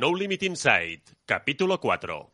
No Limit Inside, capítulo 4.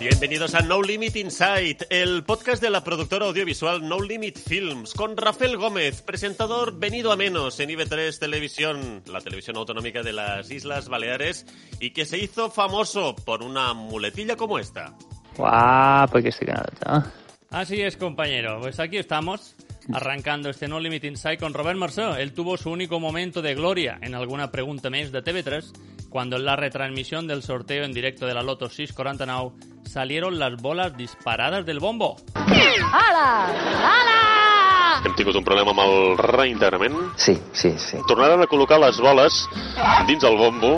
Bienvenidos a No Limit Inside, el podcast de la productora audiovisual No Limit Films, con Rafael Gómez, presentador venido a menos en IB3 Televisión, la televisión autonómica de las Islas Baleares, y que se hizo famoso por una muletilla como esta. Guapo que se nota. Así es, compañero. Pues aquí estamos, arrancando este No Limit Inside con Robert Marceau. Él tuvo su único momento de gloria en alguna pregunta més de TV3, cuando en la retransmisión del sorteo en directo de la Loto 649 salieron las bolas disparadas del bombo. Ala! Ala! Hem tingut un problema amb el reintegrament. Sí, sí, sí. Tornaran a col·locar les boles dins el bombo.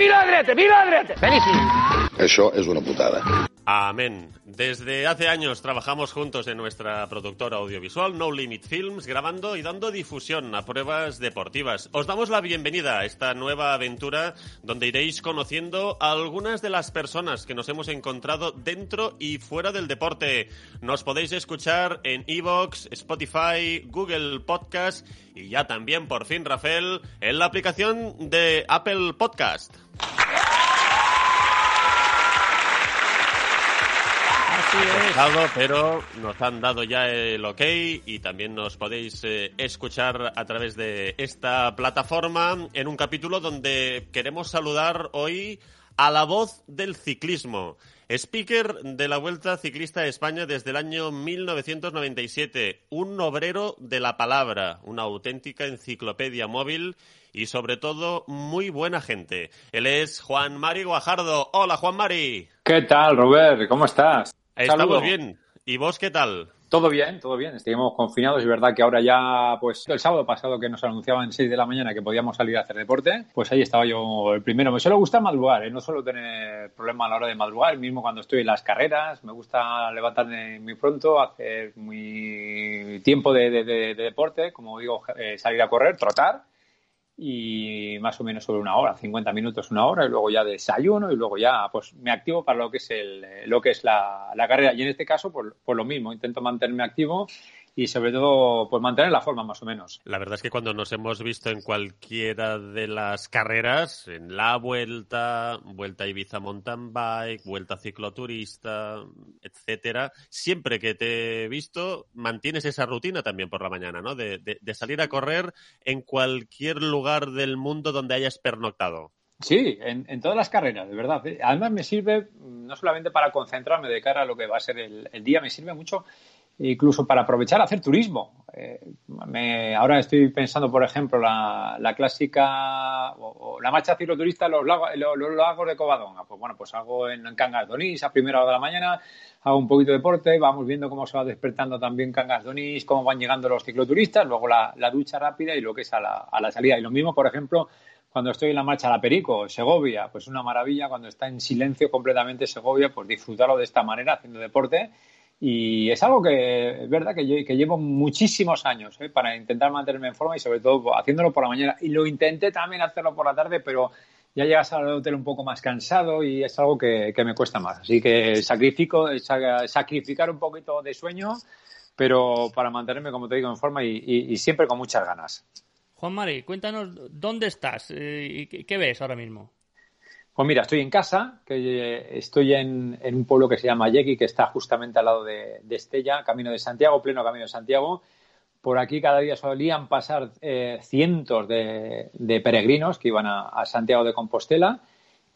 Això és una putada. Amén. Desde hace años trabajamos juntos en nuestra productora audiovisual No Limit Films, grabando y dando difusión a pruebas deportivas. Os damos la bienvenida a esta nueva aventura donde iréis conociendo a algunas de las personas que nos hemos encontrado dentro y fuera del deporte. Nos podéis escuchar en Evox, Spotify, Google Podcast y ya también, por fin, Rafael, en la aplicación de Apple Podcast. Dejado, pero nos han dado ya el ok y también nos podéis eh, escuchar a través de esta plataforma en un capítulo donde queremos saludar hoy a la voz del ciclismo. Speaker de la Vuelta Ciclista a España desde el año 1997, un obrero de la palabra, una auténtica enciclopedia móvil y sobre todo muy buena gente. Él es Juan Mari Guajardo. Hola Juan Mari. ¿Qué tal, Robert? ¿Cómo estás? Estamos bien. ¿Y vos qué tal? Todo bien, todo bien. Estuvimos confinados. Es verdad que ahora ya, pues el sábado pasado que nos anunciaban 6 de la mañana que podíamos salir a hacer deporte, pues ahí estaba yo el primero. Me suele gustar madrugar, ¿eh? no suelo tener problema a la hora de madrugar, mismo cuando estoy en las carreras. Me gusta levantarme muy pronto, hacer muy tiempo de, de- de- de deporte, como digo, eh, salir a correr, trotar. Y más o menos sobre una hora, 50 minutos, una hora, y luego ya desayuno y luego ya pues me activo para lo que es el, lo que es la, carrera. Y en este caso, pues, pues lo mismo, intento mantenerme activo y sobre todo pues mantener la forma más o menos. La verdad es que cuando nos hemos visto en cualquiera de las carreras, en la vuelta, vuelta a Ibiza mountain bike, vuelta cicloturista, etcétera, siempre que te he visto mantienes esa rutina también por la mañana, ¿no? De, de- de salir a correr en cualquier lugar del mundo donde hayas pernoctado. Sí, en, en todas las carreras, de verdad. ¿eh? Además me sirve mm, no solamente para concentrarme de cara a lo que va a ser el, el día, me sirve mucho incluso para aprovechar hacer turismo. Eh, ahora estoy pensando, por ejemplo, la, la clásica o, la marcha cicloturista los lagos, los, de Covadonga. Pues bueno, pues hago en, en Cangas de Onís a primera hora de la mañana, hago un poquito de deporte, vamos viendo cómo se va despertando también Cangas de Onís, cómo van llegando los cicloturistas, luego la, la ducha rápida y lo que es a la, a la salida. Y lo mismo, por ejemplo, cuando estoy en la marcha a la Perico, Segovia, pues una maravilla, cuando está en silencio completamente Segovia, pues disfrutarlo de esta manera, haciendo deporte. Y es algo que es verdad que, lle- que llevo muchísimos años ¿eh? para intentar mantenerme en forma y sobre todo haciéndolo por la mañana. Y lo intenté también hacerlo por la tarde, pero ya llegas al hotel un poco más cansado y es algo que, que me cuesta más. Así que sacrifico, sa- sacrificar un poquito de sueño, pero para mantenerme, como te digo, en forma y- siempre con muchas ganas. Juan Mari, cuéntanos dónde estás eh, y qué ves ahora mismo. Pues mira, estoy en casa, que eh, estoy en, en un pueblo que se llama Yequi, que está justamente al lado de, de Estella, camino de Santiago, pleno camino de Santiago. Por aquí cada día solían pasar eh, cientos de, de peregrinos que iban a, a Santiago de Compostela,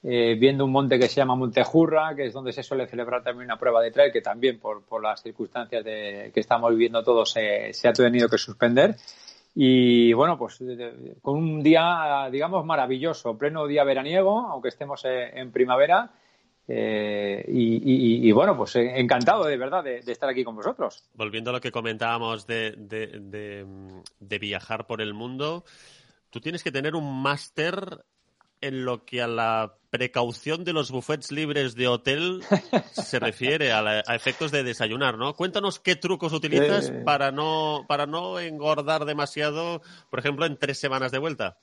eh, viendo un monte que se llama Montejurra, que es donde se suele celebrar también una prueba de trail, que también por, por las circunstancias de, que estamos viviendo todos se, se ha tenido que suspender. Y bueno, pues con un día, digamos, maravilloso, pleno día veraniego, aunque estemos en primavera. eh, y, bueno, pues eh, encantado de verdad de, estar aquí con vosotros. Volviendo a lo que comentábamos de, de viajar por el mundo, tú tienes que tener un máster en lo que a la precaución de los buffets libres de hotel se refiere, a, la- a efectos de desayunar, ¿no? Cuéntanos qué trucos utilizas Eh. para, no, para no engordar demasiado, por ejemplo, en tres semanas de vuelta.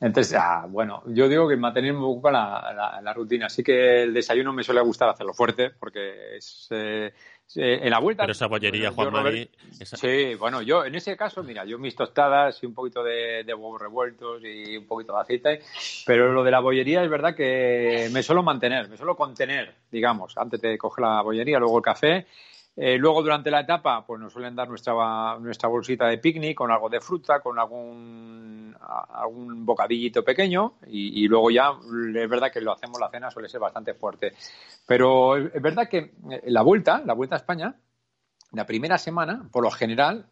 Entonces, ah, bueno, yo digo que mantener un poco la, la- la rutina. Así que el desayuno me suele gustar hacerlo fuerte porque es, eh, Eh, en la vuelta. Pero esa bollería, Juan Mari. Sí, bueno, yo en ese caso, mira, yo mis tostadas y un poquito de, huevos revueltos y un poquito de aceite, pero lo de la bollería es verdad que me suelo mantener, me suelo contener, digamos, antes de coger la bollería, luego el café. Eh, luego, durante la etapa, pues nos suelen dar nuestra, nuestra bolsita de picnic con algo de fruta, con algún, bocadillito pequeño y, y, luego ya es verdad que lo hacemos la cena suele ser bastante fuerte. Pero es verdad que eh, la vuelta, la vuelta a España, la primera semana, por lo general,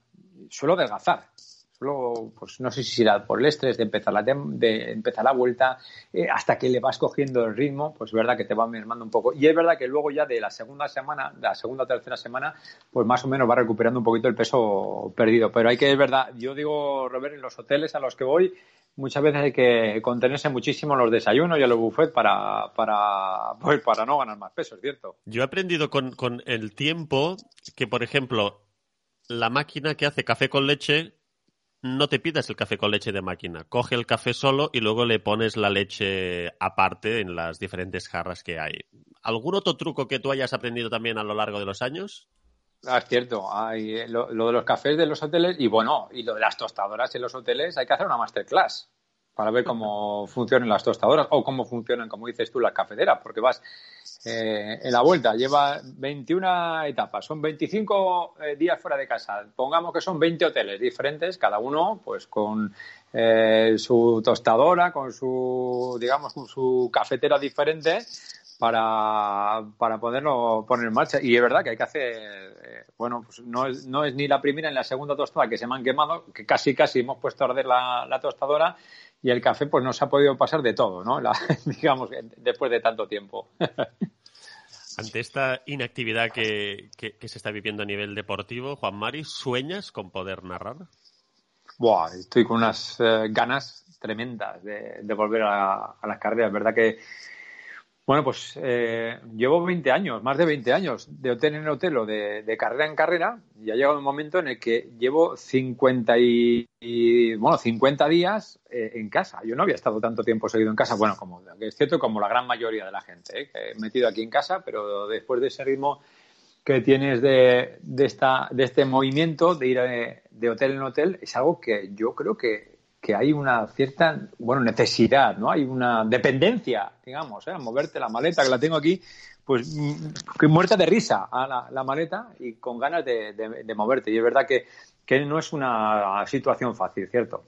suelo adelgazar. Luego, pues no sé si será por el estrés de empezar la, de empezar la vuelta, eh, hasta que le vas cogiendo el ritmo, pues es verdad que te va mermando un poco. Y es verdad que luego ya de la segunda semana, de la segunda o tercera semana, pues más o menos va recuperando un poquito el peso perdido. Pero hay que, es verdad, yo digo, Robert, en los hoteles a los que voy, muchas veces hay que contenerse muchísimo los desayunos y los buffets para, para, pues, para no ganar más peso, es cierto. Yo he aprendido con, con el tiempo que, por ejemplo, la máquina que hace café con leche no te pidas el café con leche de máquina. Coge el café solo y luego le pones la leche aparte en las diferentes jarras que hay. ¿Algún otro truco que tú hayas aprendido también a lo largo de los años? Ah, es cierto, hay eh, lo, de los cafés de los hoteles y bueno, y lo de las tostadoras en los hoteles, hay que hacer una masterclass para ver cómo funcionan las tostadoras o cómo funcionan, como dices tú, las cafeteras, porque vas eh, en la vuelta, lleva 21 etapas, son 25 eh, días fuera de casa, pongamos que son 20 hoteles diferentes, cada uno pues con su tostadora, con su, digamos, con su cafetera diferente para, para poderlo poner en marcha. Y es verdad que hay que hacer, eh, bueno, pues no es, no es ni la primera ni la segunda tostada que se me han quemado, que casi casi hemos puesto a arder la, tostadora y el café pues no se ha podido pasar de todo, ¿no? digamos, después de tanto tiempo. Ante esta inactividad que, que, se está viviendo a nivel deportivo, Juan Mari, ¿sueñas con poder narrar? Buah, estoy con unas eh, ganas tremendas de, de volver a, a, las carreras. verdad que bueno, pues eh, llevo 20 años, más de 20 años de hotel en hotel o de, carrera en carrera y ha llegado un momento en el que llevo 50 y, bueno, 50 días eh, en casa. Yo no había estado tanto tiempo seguido en casa, bueno, como es cierto como la gran mayoría de la gente, eh, que he metido aquí en casa, pero después de ese ritmo que tienes de, de, esta, de este movimiento de ir de hotel en hotel es algo que yo creo que que hay una cierta, bueno, necesidad, ¿no? Hay una dependencia, digamos, ¿eh? moverte la maleta, que la tengo aquí, pues muerta de risa a la, maleta y con ganas de, moverte. Y es verdad que, que, no es una situación fácil, ¿cierto?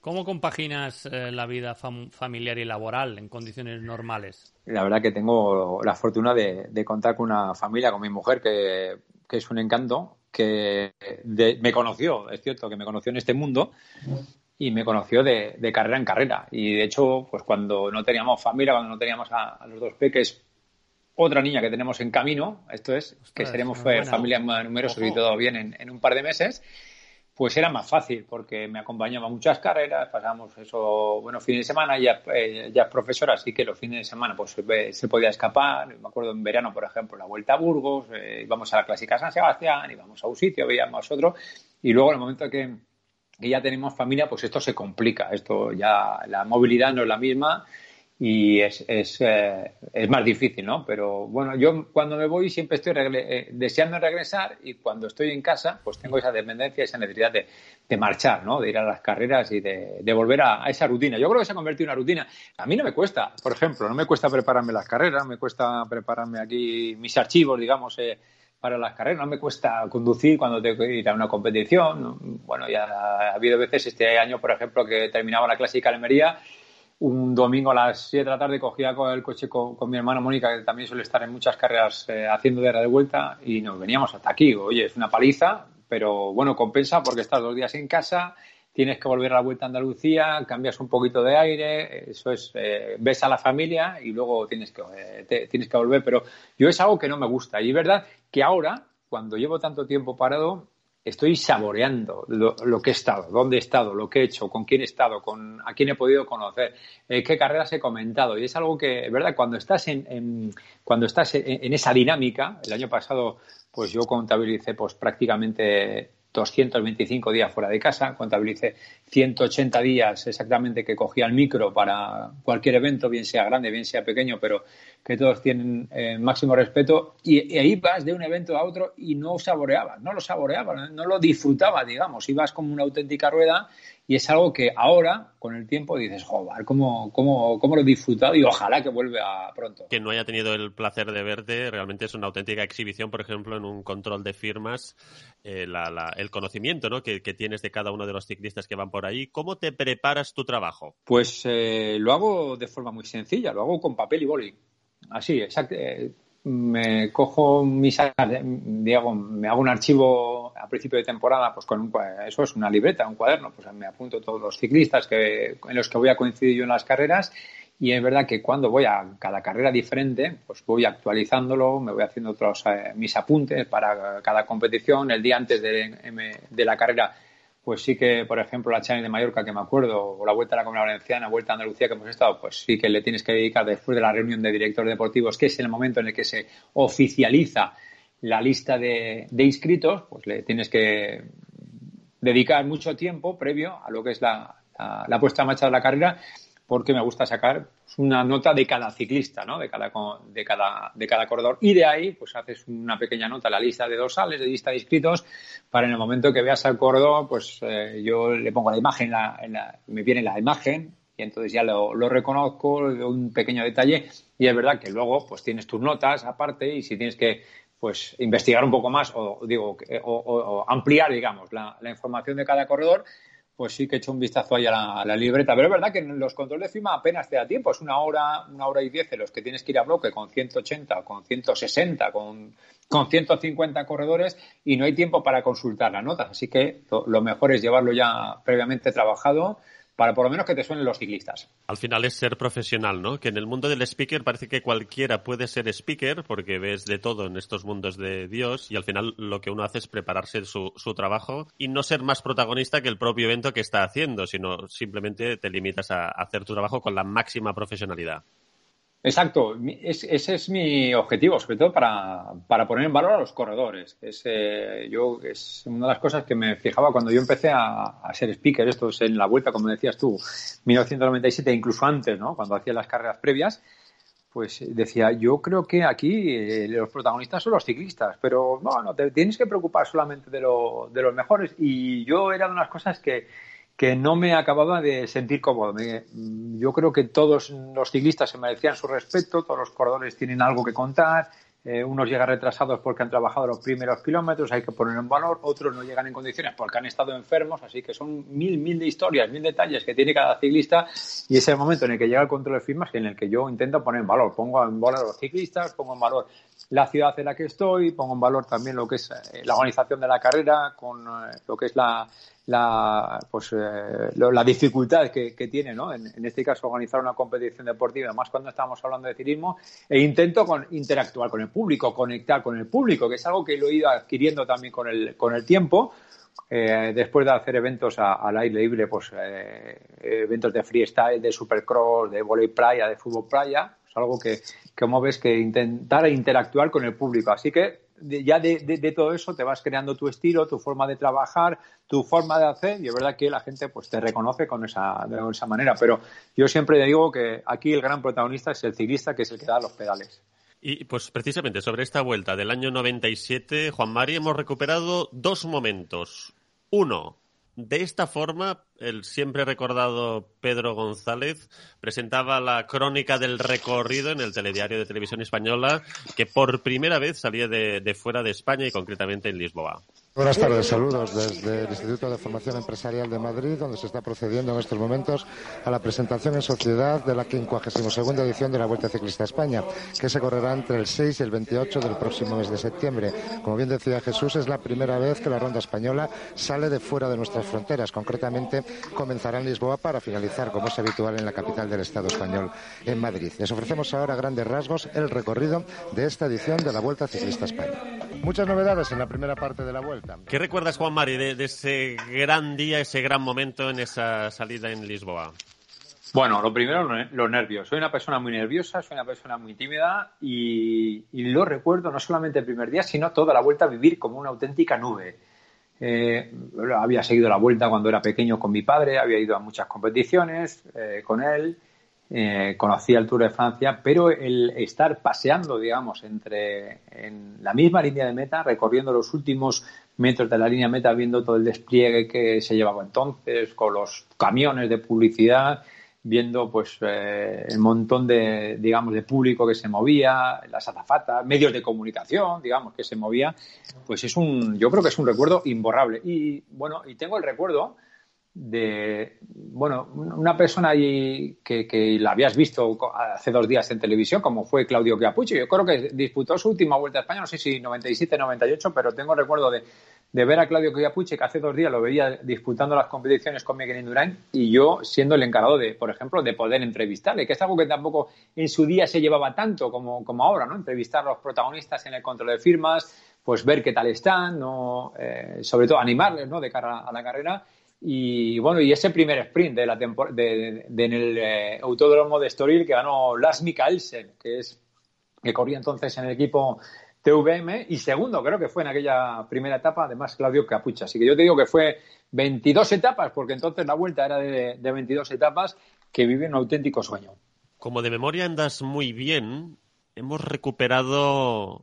¿Cómo compaginas eh, la vida familiar y laboral en condiciones normales? La verdad que tengo la fortuna de, contar con una familia, con mi mujer, que, que es un encanto, que me conoció, es cierto que me conoció en este mundo y me conoció de, carrera en carrera. Y de hecho, pues cuando no teníamos familia, cuando no teníamos a, los dos peques, otra niña que tenemos en camino, esto es, que seremos familia más numerosos y todo bien en, un par de meses, pues era más fácil porque me acompañaba a muchas carreras, pasamos eso, bueno, fines de semana, ya, eh, ya es profesora, así que los fines de semana pues se, podía escapar. Me acuerdo en verano, por ejemplo, la vuelta a Burgos, eh, íbamos a la clásica San Sebastián, íbamos a un sitio, veíamos otro, y luego en el momento que que ya tenemos familia, pues esto se complica. Esto ya, la movilidad no es la misma y es, es, eh, es más difícil, ¿no? Pero bueno, yo cuando me voy siempre estoy eh, deseando regresar y cuando estoy en casa, pues tengo esa dependencia, esa necesidad de, de marchar, ¿no? De ir a las carreras y de, volver a, a, esa rutina. Yo creo que se ha convertido en una rutina. A mí no me cuesta, por ejemplo, no me cuesta prepararme las carreras, me cuesta prepararme aquí mis archivos, digamos, eh, para las carreras. No me cuesta conducir cuando tengo que ir a una competición. Bueno, ya ha habido veces este año, por ejemplo, que terminaba la clásica Almería. Un domingo a las 7 de la tarde cogía con el coche con, mi hermana Mónica, que también suele estar en muchas carreras eh, haciendo de de vuelta, y nos veníamos hasta aquí. Oye, es una paliza, pero bueno, compensa porque estás dos días en casa, tienes que volver a la vuelta a Andalucía, cambias un poquito de aire, eso es, eh, ves a la familia y luego tienes que, eh, tienes que volver. Pero yo es algo que no me gusta. Y es verdad que ahora, cuando llevo tanto tiempo parado, estoy saboreando lo, que he estado, dónde he estado, lo que he hecho, con quién he estado, con a quién he podido conocer, eh, qué carreras he comentado. Y es algo que, verdad, cuando estás en, cuando estás en, esa dinámica, el año pasado, pues yo contabilicé pues prácticamente 225 días fuera de casa, contabilicé 180 días exactamente que cogía el micro para cualquier evento, bien sea grande, bien sea pequeño, pero que todos tienen eh, máximo respeto. Y, ahí vas de un evento a otro y no saboreabas, no lo saboreabas, no lo disfrutabas, digamos. Ibas como una auténtica rueda y es algo que ahora, con el tiempo, dices, joder, ¿cómo, cómo, cómo lo he disfrutado? Y ojalá que vuelva pronto. Quien no haya tenido el placer de verte, realmente es una auténtica exhibición, por ejemplo, en un control de firmas, eh, el conocimiento ¿no? que, tienes de cada uno de los ciclistas que van por ahí. ¿Cómo te preparas tu trabajo? Pues eh, lo hago de forma muy sencilla, lo hago con papel y boli. Así, exacto. Eh, me cojo mis Diego, me hago un archivo a principio de temporada, pues con eso es una libreta, un cuaderno, pues me apunto todos los ciclistas que, en los que voy a coincidir yo en las carreras y es verdad que cuando voy a cada carrera diferente, pues voy actualizándolo, me voy haciendo otros eh, mis apuntes para cada competición, el día antes de, de la carrera pues sí que, por ejemplo, la Challenge de Mallorca, que me acuerdo, o la Vuelta a la Comunidad Valenciana, Vuelta a Andalucía que hemos estado, pues sí que le tienes que dedicar después de la reunión de directores deportivos, que es el momento en el que se oficializa la lista de, inscritos, pues le tienes que dedicar mucho tiempo previo a lo que es la, la puesta en marcha de la carrera porque me gusta sacar una nota de cada ciclista, ¿no? De cada, de cada, de cada corredor. Y de ahí, pues haces una pequeña nota, la lista de dorsales, de lista de inscritos, para en el momento que veas al corredor, pues eh, yo le pongo la imagen, la, me viene la imagen, y entonces ya lo, lo reconozco, un pequeño detalle, y es verdad que luego, pues tienes tus notas aparte, y si tienes que pues investigar un poco más o digo o, ampliar digamos la, la, información de cada corredor pues sí que he hecho un vistazo ahí a la, libreta. Pero es verdad que en los controles de firma apenas te da tiempo. Es una hora, una hora y diez en los que tienes que ir a bloque con 180, con 160, con, con 150 corredores y no hay tiempo para consultar las notas. Así que lo mejor es llevarlo ya previamente trabajado para por lo menos que te suenen los ciclistas. Al final es ser profesional, ¿no? Que en el mundo del speaker parece que cualquiera puede ser speaker porque ves de todo en estos mundos de Dios y al final lo que uno hace es prepararse su, su trabajo y no ser más protagonista que el propio evento que está haciendo, sino simplemente te limitas a hacer tu trabajo con la máxima profesionalidad. Exacto, ese es mi objetivo, sobre todo para, para poner en valor a los corredores. Es, eh, yo, es una de las cosas que me fijaba cuando yo empecé a, ser speaker, esto es en la vuelta, como decías tú, 1997, incluso antes, ¿no? cuando hacía las carreras previas, pues decía, yo creo que aquí eh, los protagonistas son los ciclistas, pero no, no, te tienes que preocupar solamente de, lo, de los mejores. Y yo era de unas cosas que que no me acababa de sentir cómodo. yo creo que todos los ciclistas se merecían su respeto, todos los corredores tienen algo que contar, eh, unos llegan retrasados porque han trabajado los primeros kilómetros, hay que poner en valor, otros no llegan en condiciones porque han estado enfermos, así que son mil, mil de historias, mil detalles que tiene cada ciclista y es el momento en el que llega el control de firmas en el que yo intento poner en valor, pongo en valor a los ciclistas, pongo en valor la ciudad en la que estoy, pongo en valor también lo que es eh, la organización de la carrera, con eh, lo que es la, la, pues, eh, la dificultad que, que tiene, ¿no? En, este caso, organizar una competición deportiva, más cuando estamos hablando de ciclismo, e intento con, interactuar con el público, conectar con el público, que es algo que lo he ido adquiriendo también con el, con el tiempo. Después de hacer eventos al aire libre, pues eventos de freestyle, de supercross, de volley playa, de fútbol playa, es algo que, como ves, que intentar interactuar con el público. Así que ya de, todo eso te vas creando tu estilo, tu forma de trabajar, tu forma de hacer y es verdad que la gente pues te reconoce con esa, de esa manera. Pero yo siempre digo que aquí el gran protagonista es el ciclista que es el que da los pedales. Y pues precisamente sobre esta vuelta del año 97, Juan Mari, hemos recuperado dos momentos. Uno, de esta forma, el siempre recordado Pedro González presentaba la crónica del recorrido en el telediario de televisión española que por primera vez salía de, fuera de España y concretamente en Lisboa. Buenas tardes, saludos desde el Instituto de Formación Empresarial de Madrid, donde se está procediendo en estos momentos a la presentación en sociedad de la 52 edición de la Vuelta Ciclista a España, que se correrá entre el 6 y el 28 del próximo mes de septiembre. Como bien decía Jesús, es la primera vez que la ronda española sale de fuera de nuestras fronteras. Concretamente, comenzará en Lisboa para finalizar, como es habitual en la capital del Estado español, en Madrid. Les ofrecemos ahora grandes rasgos el recorrido de esta edición de la Vuelta Ciclista a España. Muchas novedades en la primera parte de la Vuelta. ¿Qué recuerdas, Juan Mari, de, ese gran día, ese gran momento en esa salida en Lisboa? Bueno, lo primero, los nervios. Soy una persona muy nerviosa, soy una persona muy tímida y, lo recuerdo no solamente el primer día, sino toda la vuelta a vivir como una auténtica nube. Eh, había seguido la vuelta cuando era pequeño con mi padre, había ido a muchas competiciones eh, con él, eh, conocía el Tour de Francia, pero el estar paseando, digamos, entre en la misma línea de meta, recorriendo los últimos metros de la línea meta, viendo todo el despliegue que se llevaba entonces, con los camiones de publicidad, viendo pues eh, el montón de digamos de público que se movía las azafatas medios de comunicación digamos que se movía pues es un yo creo que es un recuerdo imborrable. Y bueno y tengo el recuerdo de bueno una persona que, la habías visto hace dos días en televisión como fue Claudio Chiapucci yo creo que disputó su última vuelta a España no sé si 97 98 pero tengo recuerdo de ver a Claudio Coyapuche, que hace dos días lo veía disputando las competiciones con Miguel Indurain, y yo siendo el encargado de, por ejemplo, de poder entrevistarle, que es algo que tampoco en su día se llevaba tanto como, como ahora, ¿no? Entrevistar a los protagonistas en el control de firmas, pues ver qué tal están, ¿no? Eh, sobre todo animarles, ¿no? De cara a la carrera. Y bueno, y ese primer sprint de la de, de, en el eh, autódromo de Storil que ganó Lars Mikkelsen, que es que corría entonces en el equipo TVM y segundo creo que fue en aquella primera etapa, además Claudio Capucha. Así que yo te digo que fue 22 etapas, porque entonces la vuelta era de, de 22 etapas, que vive un auténtico sueño. Como de memoria andas muy bien, hemos recuperado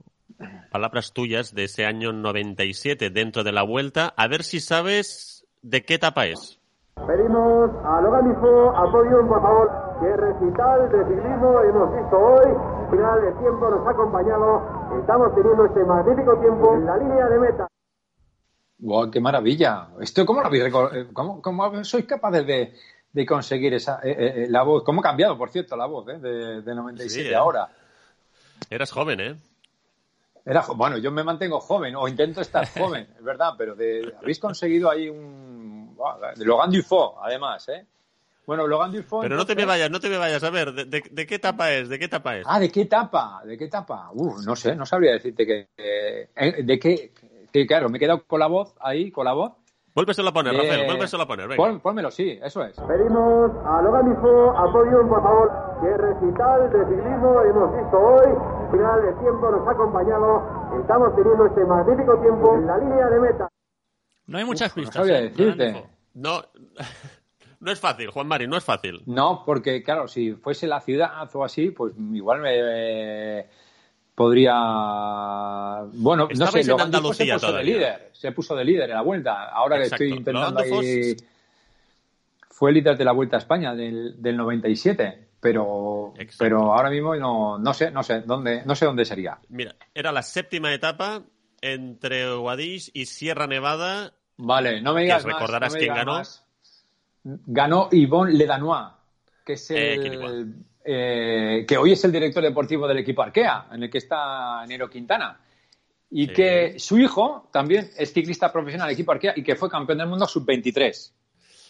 palabras tuyas de ese año 97 dentro de la vuelta. A ver si sabes de qué etapa es. Pedimos a Logan a podium, por favor. ¿Qué recital de ciclismo hemos visto hoy? Final de tiempo nos ha acompañado Estamos teniendo este magnífico tiempo en la línea de meta. ¡Wow, qué maravilla! Esto, ¿cómo lo habéis eh, ¿Cómo, cómo sois capaces de, de conseguir esa eh, eh, la voz? ¿Cómo ha cambiado, por cierto, la voz de, de 97 ahora? Eras joven, ¿eh? Era, bueno, yo me mantengo joven, o intento estar joven, es verdad, pero de, habéis conseguido ahí un... De Logan Dufo, además, ¿eh? Bueno, Logan Dufo. Pero no te me vayas, no te me vayas. A ver, ¿de, qué etapa es? ¿De qué etapa es? Ah, ¿de qué etapa? ¿De qué etapa? Uf, no sé, no sabría decirte que. Eh, ¿De qué? Que, claro, me he quedado con la voz ahí, con la voz. Vuélveselo a poner, Rafael, vuélveselo a poner. Venga. pónmelo, sí, eso es. Pedimos a Logan Dufo, a podium, por favor. ¿Qué recital de ciclismo hemos visto hoy? Final de tiempo nos ha acompañado. Estamos teniendo este magnífico tiempo en la línea de meta. No hay muchas pistas. No sabría ¿eh? decirte. No. No es fácil, Juan Mari, no es fácil. No, porque claro, si fuese la ciudad o así, pues igual me podría. Bueno, no sé, en Andalucía se puso de líder, se puso de líder en la vuelta. Ahora que estoy intentando ahí. Fue líder de la Vuelta a España del, del 97 pero pero ahora mismo no, no sé no sé dónde no sé dónde sería. Mira era la séptima etapa entre Guadix y Sierra Nevada. Vale no me digas que recordarás quién ganó. ganó Yvonne Ledanois, que es eh, el, eh, que hoy es el director deportivo del equipo Arkea, en el que está Nero Quintana. Y que su hijo también es ciclista profesional del equipo Arkea y que fue campeón del mundo sub-23.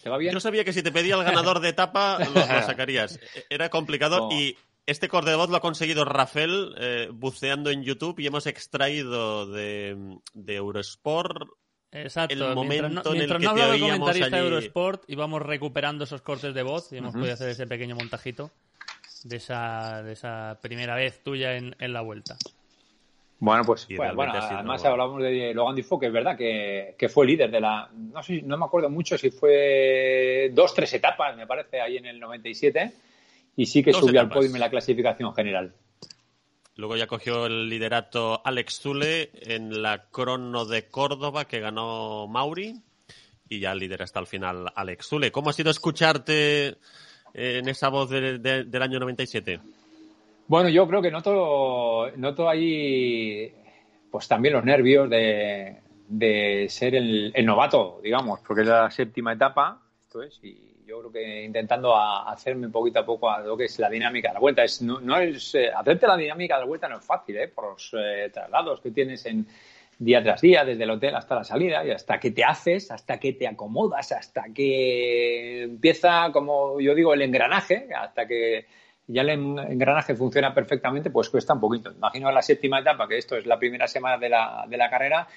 ¿Te va bien? Yo sabía que si te pedía el ganador de etapa lo, sacarías. Era complicado y este corte de voz lo ha conseguido Rafael eh, buceando en YouTube y hemos extraído de, de Eurosport Exacto, el momento mientras no, hablaba el comentarista de Eurosport íbamos recuperando esos cortes de voz y hemos podido hacer ese pequeño montajito de esa, de esa primera vez tuya en, en la vuelta. Bueno, pues bueno, además hablamos de Logan Dufo, que es verdad que, que, fue líder de la. No sé, no me acuerdo mucho si fue dos, tres etapas, me parece, ahí en el 97, y sí que subió al podio en la clasificación general. Luego ya cogió el liderato Alex Zule en la crono de Córdoba que ganó Mauri y ya lidera hasta el final Alex Zule. ¿Cómo ha sido escucharte en esa voz del año 97? Bueno, yo creo que noto, noto ahí pues también los nervios de, de ser el, el, novato, digamos, porque es la séptima etapa, esto es, y yo creo que intentando hacerme poquito a poco a lo que es la dinámica de la vuelta. Es, no, es, eh, hacerte la dinámica de la vuelta no es fácil, ¿eh? por los eh, traslados que tienes en día tras día, desde el hotel hasta la salida, y hasta que te haces, hasta que te acomodas, hasta que empieza, como yo digo, el engranaje, hasta que ya el engranaje funciona perfectamente, pues cuesta un poquito. Imagino la séptima etapa, que esto es la primera semana de la, de la carrera,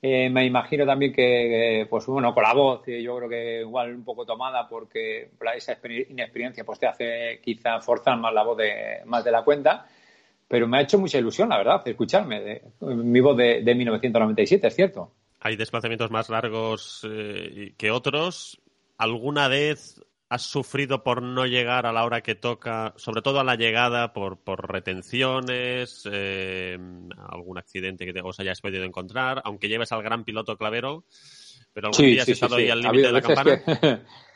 eh, me imagino también que, pues bueno, con la voz, yo creo que igual un poco tomada porque esa inexperiencia pues te hace quizá forzar más la voz de, más de la cuenta. Pero me ha hecho mucha ilusión, la verdad, escucharme, de, mi voz de, de 1997, es cierto. Hay desplazamientos más largos eh, que otros. ¿Alguna vez has sufrido por no llegar a la hora que toca, sobre todo a la llegada, por, por retenciones, eh, algún accidente que te, os hayas podido encontrar, aunque lleves al gran piloto clavero, pero algún Sí, día has sí, estado sí. ahí al límite de la campana? que-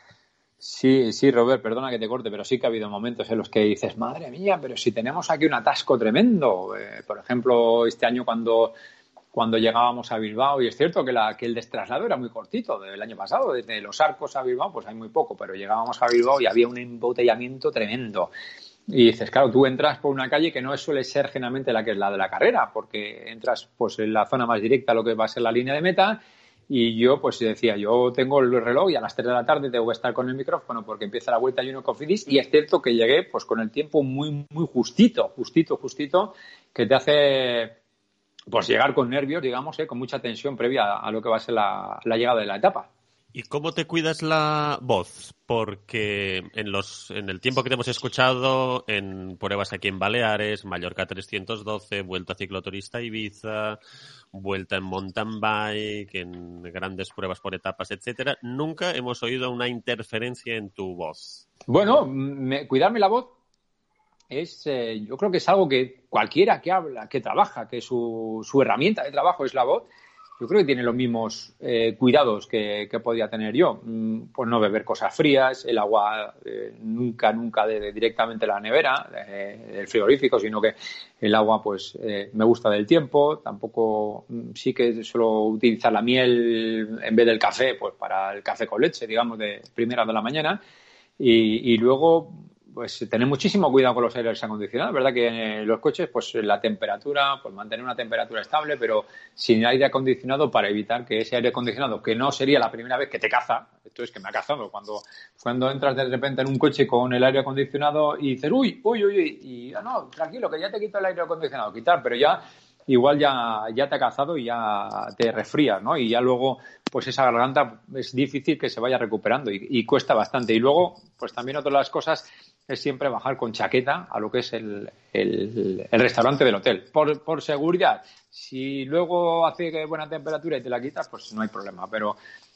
Sí, sí, Robert, perdona que te corte, pero sí que ha habido momentos en los que dices, madre mía, pero si tenemos aquí un atasco tremendo. Eh, por ejemplo, este año cuando, cuando llegábamos a Bilbao, y es cierto que, la, que el destraslado era muy cortito del año pasado, desde los arcos a Bilbao, pues hay muy poco, pero llegábamos a Bilbao y había un embotellamiento tremendo. Y dices, claro, tú entras por una calle que no suele ser generalmente la que es la de la carrera, porque entras pues en la zona más directa lo que va a ser la línea de meta y yo, pues decía, yo tengo el reloj y a las 3 de la tarde tengo que estar con el micrófono porque empieza la vuelta Junior Cofidis y es cierto que llegué pues con el tiempo muy, muy justito, justito, justito, que te hace pues llegar con nervios, digamos, eh, con mucha tensión previa a lo que va a ser la, la llegada de la etapa. ¿Y cómo te cuidas la voz? Porque en los en el tiempo que te hemos escuchado en pruebas aquí en Baleares, Mallorca 312, Vuelta Cicloturista Ibiza, Vuelta en mountain bike, en grandes pruebas por etapas, etcétera, nunca hemos oído una interferencia en tu voz. Bueno, me- cuidarme la voz es, eh, yo creo que es algo que cualquiera que habla, que trabaja, que su, su herramienta de trabajo es la voz, yo creo que tiene los mismos eh, cuidados que, que podía tener yo. Mm, Pues no beber cosas frías, el agua eh, nunca, nunca de, de directamente la nevera, eh, del frigorífico, sino que el agua pues eh, me gusta del tiempo, tampoco mm, sí que suelo utilizar la miel en vez del café, pues para el café con leche, digamos, de primera de la mañana. Y luego, pues tener muchísimo cuidado con los aires acondicionados, ¿verdad? Que en los coches, pues la temperatura, pues mantener una temperatura estable, pero sin aire acondicionado para evitar que ese aire acondicionado, que no sería la primera vez que te caza, esto es que me ha cazado, cuando, cuando entras de repente en un coche con el aire acondicionado y dices, uy, uy, uy, uy, y ah, no, tranquilo, que ya te quito el aire acondicionado, quitar, pero ya igual ya, ya te ha cazado y ya te resfrías, ¿no? Y ya luego, pues esa garganta es difícil que se vaya recuperando y, y cuesta bastante. Y luego, pues también otra de las cosas es siempre bajar con chaqueta a lo que es el, el- el restaurante del hotel. Por, por seguridad, si luego hace buena temperatura y te la quitas, pues no hay problema. Pero,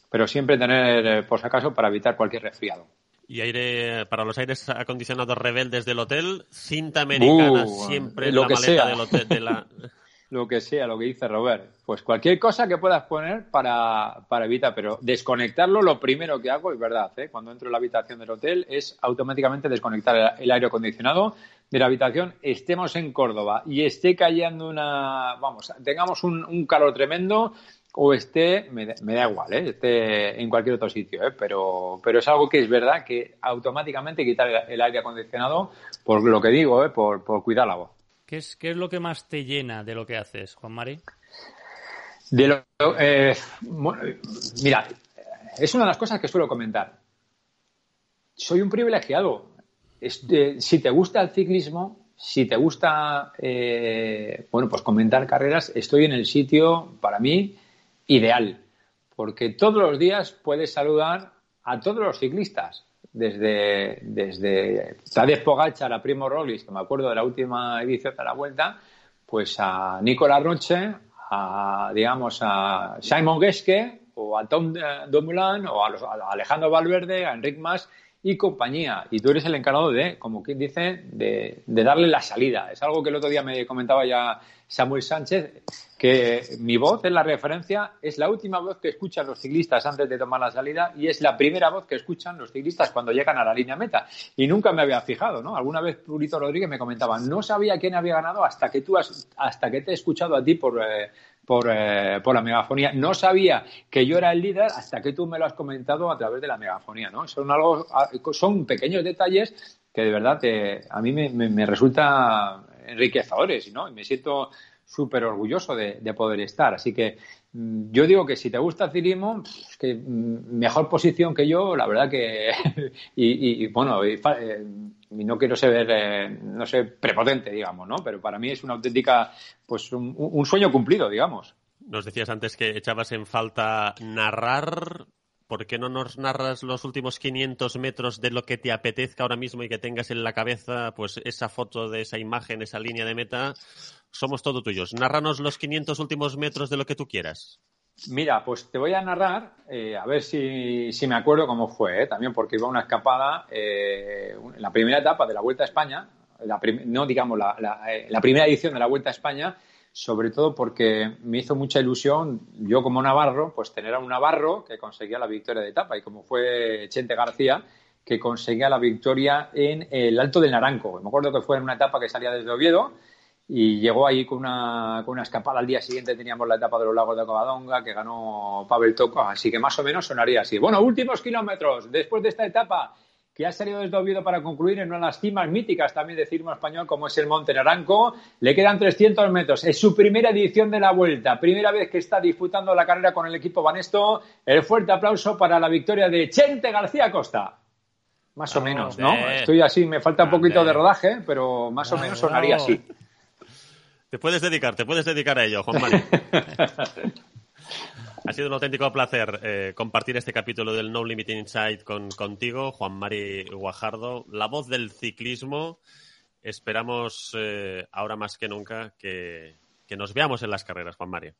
pero siempre tener, eh, por si acaso, para evitar cualquier resfriado. Y aire para los aires acondicionados rebeldes del hotel, cinta americana Uh, siempre en lo la que maleta sea. del hotel de la lo que sea, lo que dice Robert. Pues cualquier cosa que puedas poner para, para evitar, pero desconectarlo, lo primero que hago, es verdad, ¿eh? cuando entro en la habitación del hotel, es automáticamente desconectar el, aire acondicionado de la habitación, estemos en Córdoba y esté cayendo una, vamos, tengamos un, calor tremendo o esté, me, me da igual, ¿eh? esté en cualquier otro sitio, ¿eh? pero, pero es algo que es verdad que automáticamente quitar el, el aire acondicionado, por lo que digo, ¿eh? por, por cuidar la voz. ¿Qué es, ¿Qué es lo que más te llena de lo que haces, Juan Mari? De lo, eh, mira, es una de las cosas que suelo comentar. Soy un privilegiado. Si te gusta el ciclismo, si te gusta, eh, bueno, pues comentar carreras, estoy en el sitio, para mí, ideal. Porque todos los días puedes saludar a todos los ciclistas. Desde, desde Tadej Pogacar a Primo Roglic, que me acuerdo de la última edición de la Vuelta, pues a Nicolas Roche, a, digamos, a Simon Geske, o a Tom eh, Dumoulin, o a, los- a Alejandro Valverde, a Enric Mas y compañía. Y tú eres el encargado de, como quien dice, de, darle la salida. Es algo que el otro día me comentaba ya Samuel Sánchez, que mi voz es la referencia, es la última voz que escuchan los ciclistas antes de tomar la salida y es la primera voz que escuchan los ciclistas cuando llegan a la línea meta. Y nunca me había fijado, ¿no? Alguna vez Purito Rodríguez me comentaba, no sabía quién había ganado hasta que tú has, hasta que te he escuchado a ti por, eh, por, eh, por la megafonía. No sabía que yo era el líder hasta que tú me lo has comentado a través de la megafonía, ¿no? Son algo, son pequeños detalles que de verdad te- a mí me, me, me resulta enriquecedores, ¿no? Y me siento súper orgulloso de, de poder estar. Así que yo digo que si te gusta el ciclismo, que mm, mejor posición que yo, la verdad que... y, bueno, eh, y no quiero ser, eh, no sé, prepotente, digamos, ¿no? Pero para mí es una auténtica, pues un sueño cumplido, digamos. Nos decías antes que echabas en falta narrar. ¿Por qué no nos narras los últimos 500 metros de lo que te apetezca ahora mismo y que tengas en la cabeza pues esa foto de esa imagen, esa línea de meta? Somos todo tuyos. Nárranos los 500 últimos metros de lo que tú quieras. Mira, pues te voy a narrar, eh, a ver si, si, me acuerdo cómo fue, eh, también porque iba una escapada eh, la primera etapa de la Vuelta a España, la no digamos eh, la, primera edición de la Vuelta a España, sobre todo porque me hizo mucha ilusión, yo como navarro, pues tener a un navarro que conseguía la victoria de etapa, y como fue Chente García, que conseguía la victoria en el Alto del Naranco. Me acuerdo que fue en una etapa que salía desde Oviedo, y llegó ahí con una, con una escapada. Al día siguiente teníamos la etapa de los lagos de Covadonga que ganó Pavel Toco, así que más o menos sonaría así. Bueno, últimos kilómetros después de esta etapa que ha salido desde Oviedo para concluir en una de las cimas míticas también de Cirmo Español como es el Monte Naranco. Le quedan 300 metros. Es su primera edición de la Vuelta. Primera vez que está disputando la carrera con el equipo Banesto. El fuerte aplauso para la victoria de Chente García Costa. Más o menos, ¿no? Estoy así, me falta un poquito de rodaje, pero más o menos sonaría así. Te puedes dedicar, te puedes dedicar a ello, Juan Mari. ha sido un auténtico placer eh, compartir este capítulo del No Limit Inside con, contigo, Juan Mari Guajardo, la voz del ciclismo. Esperamos eh, ahora más que nunca que, que, nos veamos en las carreras, Juan Mari.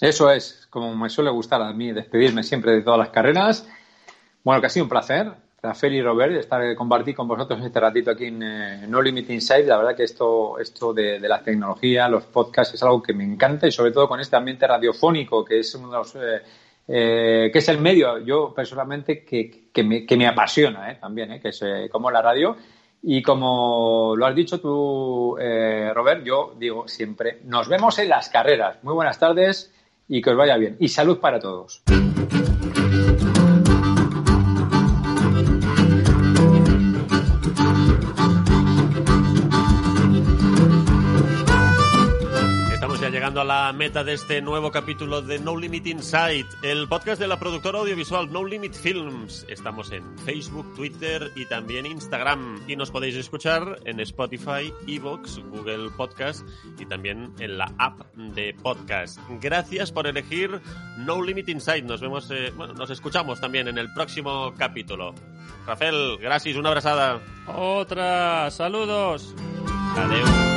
Eso es, como me suele gustar a mí despedirme siempre de todas las carreras. Bueno, que ha sido un placer. Rafael y Robert, estar compartir con vosotros este ratito aquí en eh, No Limit Inside. La verdad que esto, esto de, la tecnología, los podcasts, es algo que me encanta y sobre todo con este ambiente radiofónico, que es uno de los, eh, eh, que es el medio, yo personalmente, que, me, que me, apasiona eh, también, eh, que es como la radio. Y como lo has dicho tú, Robert, yo digo siempre, nos vemos en las carreras. Muy buenas tardes y que os vaya bien. Y salud para todos. Llegando a la meta de este nuevo capítulo de No Limit Inside, el podcast de la productora audiovisual No Limit Films. Estamos en Facebook, Twitter y también Instagram. Y nos podéis escuchar en Spotify, Evox, Google Podcast y también en la app de podcast. Gracias por elegir No Limit Inside. Nos vemos, eh, bueno, nos escuchamos también en el próximo capítulo. Rafael, gracias, una abrazada. Otra, saludos. Adiós.